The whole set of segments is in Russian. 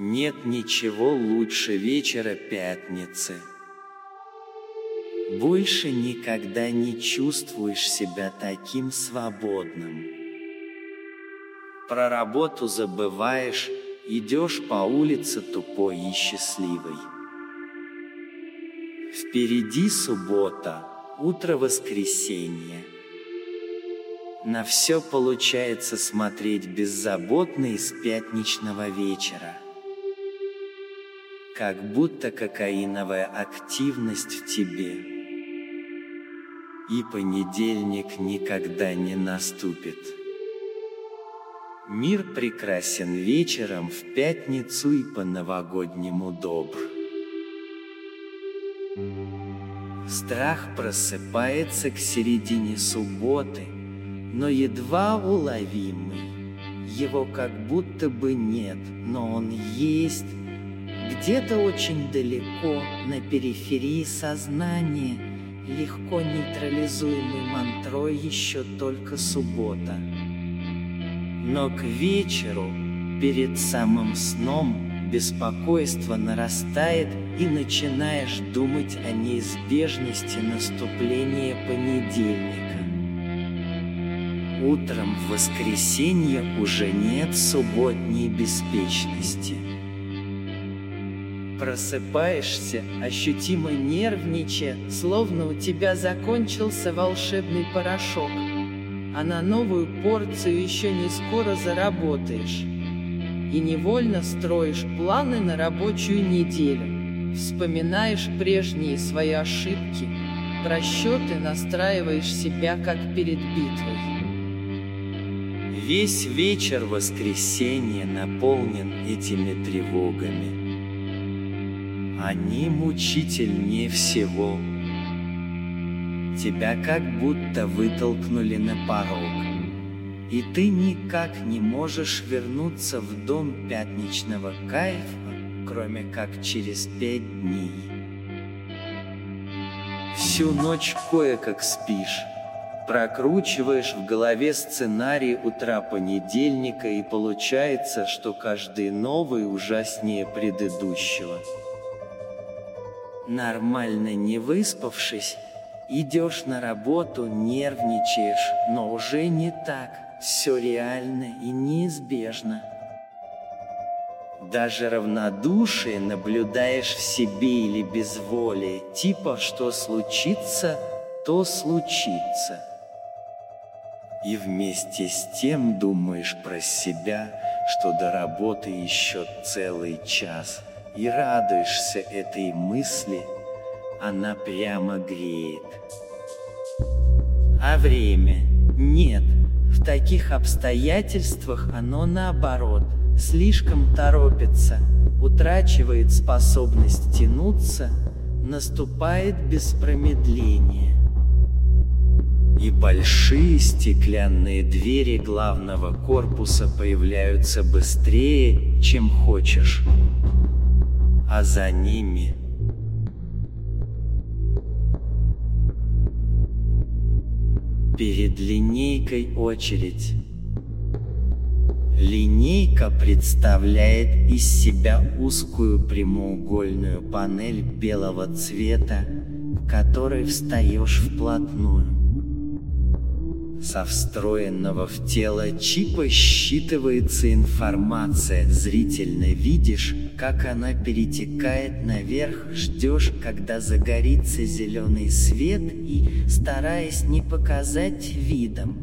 Нет ничего лучше вечера пятницы. Больше никогда не чувствуешь себя таким свободным. Про работу забываешь, идешь по улице тупой и счастливой. Впереди суббота, утро воскресенья. На все получается смотреть беззаботно из пятничного вечера как будто кокаиновая активность в тебе. И понедельник никогда не наступит. Мир прекрасен вечером в пятницу и по-новогоднему добр. Страх просыпается к середине субботы, но едва уловимый. Его как будто бы нет, но он есть, где-то очень далеко, на периферии сознания, легко нейтрализуемый мантрой еще только суббота. Но к вечеру, перед самым сном, беспокойство нарастает и начинаешь думать о неизбежности наступления понедельника. Утром в воскресенье уже нет субботней беспечности. Просыпаешься, ощутимо нервничая, словно у тебя закончился волшебный порошок. А на новую порцию еще не скоро заработаешь. И невольно строишь планы на рабочую неделю. Вспоминаешь прежние свои ошибки, просчеты настраиваешь себя как перед битвой. Весь вечер воскресенья наполнен этими тревогами. Они мучительнее всего. Тебя как будто вытолкнули на порог. И ты никак не можешь вернуться в дом пятничного кайфа, кроме как через пять дней. Всю ночь кое-как спишь, прокручиваешь в голове сценарий утра понедельника и получается, что каждый новый ужаснее предыдущего. Нормально не выспавшись, идешь на работу, нервничаешь, но уже не так, все реально и неизбежно. Даже равнодушие наблюдаешь в себе или безволие, типа что случится, то случится. И вместе с тем думаешь про себя, что до работы еще целый час – и радуешься этой мысли, она прямо греет. А время? Нет, в таких обстоятельствах оно наоборот, слишком торопится, утрачивает способность тянуться, наступает без промедления. И большие стеклянные двери главного корпуса появляются быстрее, чем хочешь а за ними перед линейкой очередь. Линейка представляет из себя узкую прямоугольную панель белого цвета, к которой встаешь вплотную. Со встроенного в тело чипа считывается информация, зрительно видишь, как она перетекает наверх, ждешь, когда загорится зеленый свет и, стараясь не показать видом,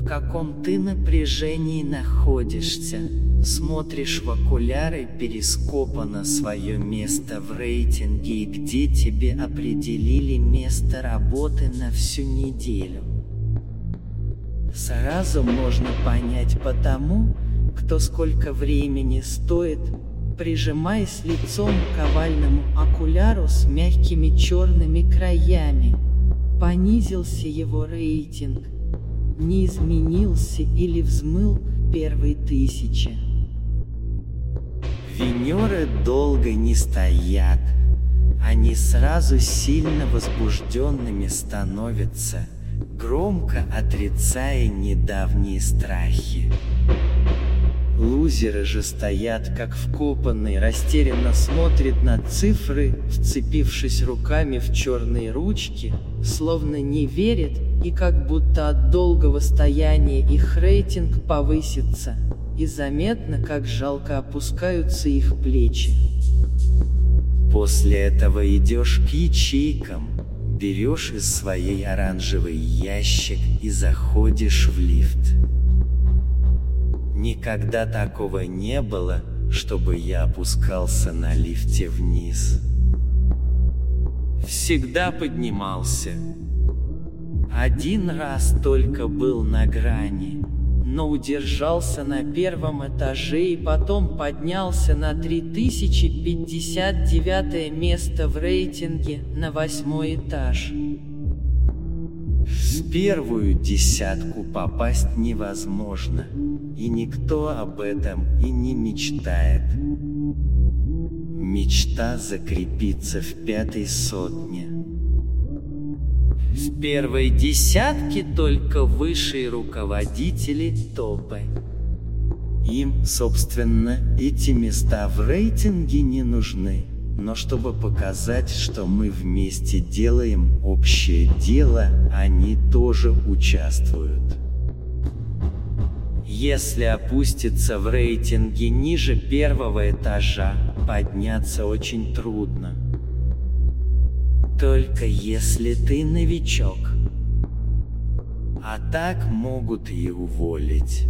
в каком ты напряжении находишься, смотришь в окуляры перископа на свое место в рейтинге и где тебе определили место работы на всю неделю. Сразу можно понять по тому, кто сколько времени стоит, прижимаясь лицом к овальному окуляру с мягкими черными краями. Понизился его рейтинг, не изменился или взмыл к первой тысяче. Венеры долго не стоят, они сразу сильно возбужденными становятся – громко отрицая недавние страхи. Лузеры же стоят как вкопанные, растерянно смотрят на цифры, вцепившись руками в черные ручки, словно не верят, и как будто от долгого стояния их рейтинг повысится, и заметно, как жалко опускаются их плечи. После этого идешь к ячейкам, берешь из своей оранжевый ящик и заходишь в лифт. Никогда такого не было, чтобы я опускался на лифте вниз. Всегда поднимался. Один раз только был на грани, но удержался на первом этаже и потом поднялся на 3059 место в рейтинге на восьмой этаж. В первую десятку попасть невозможно, и никто об этом и не мечтает. Мечта закрепиться в пятой сотне. В первой десятке только высшие руководители топы. Им, собственно, эти места в рейтинге не нужны но чтобы показать, что мы вместе делаем общее дело, они тоже участвуют. Если опуститься в рейтинге ниже первого этажа, подняться очень трудно. Только если ты новичок. А так могут и уволить.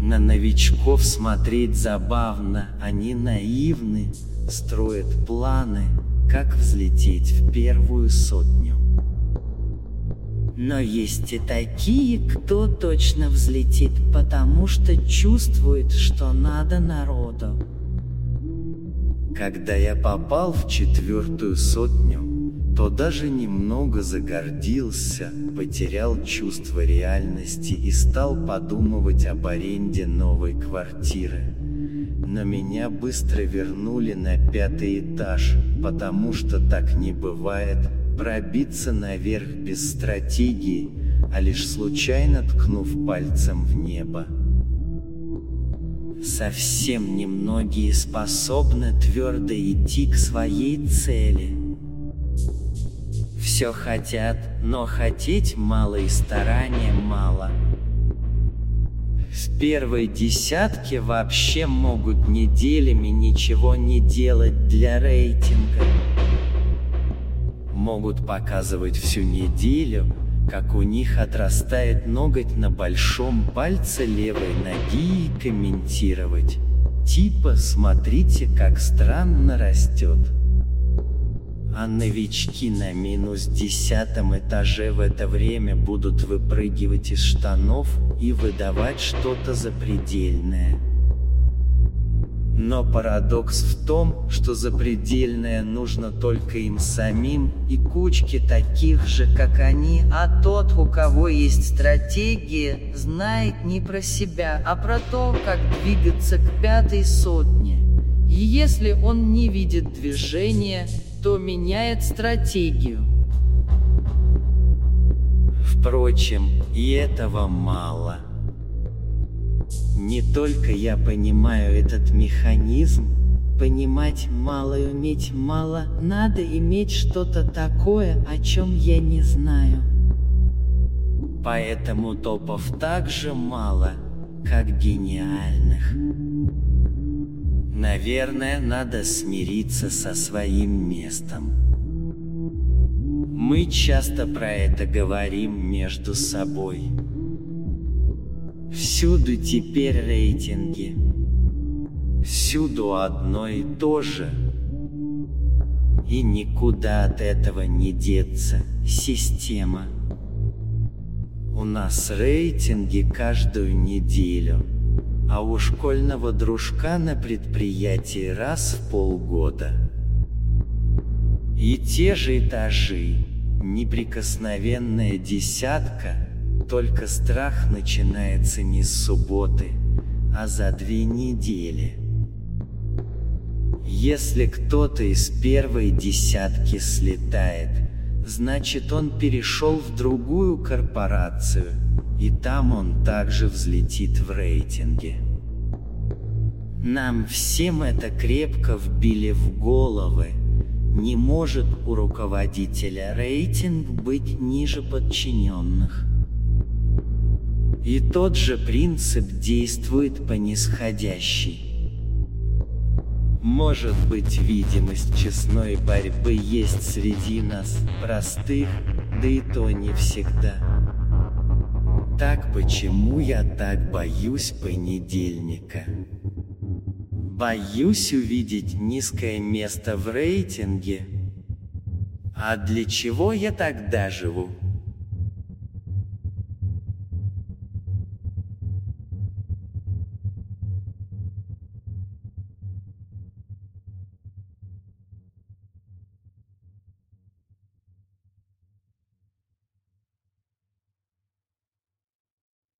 На новичков смотреть забавно, они наивны, строят планы, как взлететь в первую сотню. Но есть и такие, кто точно взлетит, потому что чувствует, что надо народу. Когда я попал в четвертую сотню, то даже немного загордился, потерял чувство реальности и стал подумывать об аренде новой квартиры. Но меня быстро вернули на пятый этаж, потому что так не бывает, пробиться наверх без стратегии, а лишь случайно ткнув пальцем в небо. Совсем немногие способны твердо идти к своей цели. Все хотят, но хотеть мало и старания мало. В первой десятке вообще могут неделями ничего не делать для рейтинга. Могут показывать всю неделю, как у них отрастает ноготь на большом пальце левой ноги и комментировать. Типа, смотрите, как странно растет. А новички на минус десятом этаже в это время будут выпрыгивать из штанов и выдавать что-то запредельное. Но парадокс в том, что запредельное нужно только им самим и кучке таких же, как они, а тот, у кого есть стратегия, знает не про себя, а про то, как двигаться к пятой сотне. И если он не видит движения, то меняет стратегию. Впрочем, и этого мало. Не только я понимаю этот механизм, понимать мало и уметь мало, надо иметь что-то такое, о чем я не знаю. Поэтому топов так же мало, как гениальных. Наверное, надо смириться со своим местом. Мы часто про это говорим между собой. Всюду теперь рейтинги. Всюду одно и то же. И никуда от этого не деться. Система. У нас рейтинги каждую неделю а у школьного дружка на предприятии раз в полгода. И те же этажи, неприкосновенная десятка, только страх начинается не с субботы, а за две недели. Если кто-то из первой десятки слетает, значит он перешел в другую корпорацию, И там он также взлетит в рейтинге. Нам всем это крепко вбили в головы. Не может у руководителя рейтинг быть ниже подчиненных. И тот же принцип действует по нисходящей. Может быть видимость честной борьбы есть среди нас, простых, да и то не всегда. Так почему я так боюсь понедельника? Боюсь увидеть низкое место в рейтинге. А для чего я тогда живу?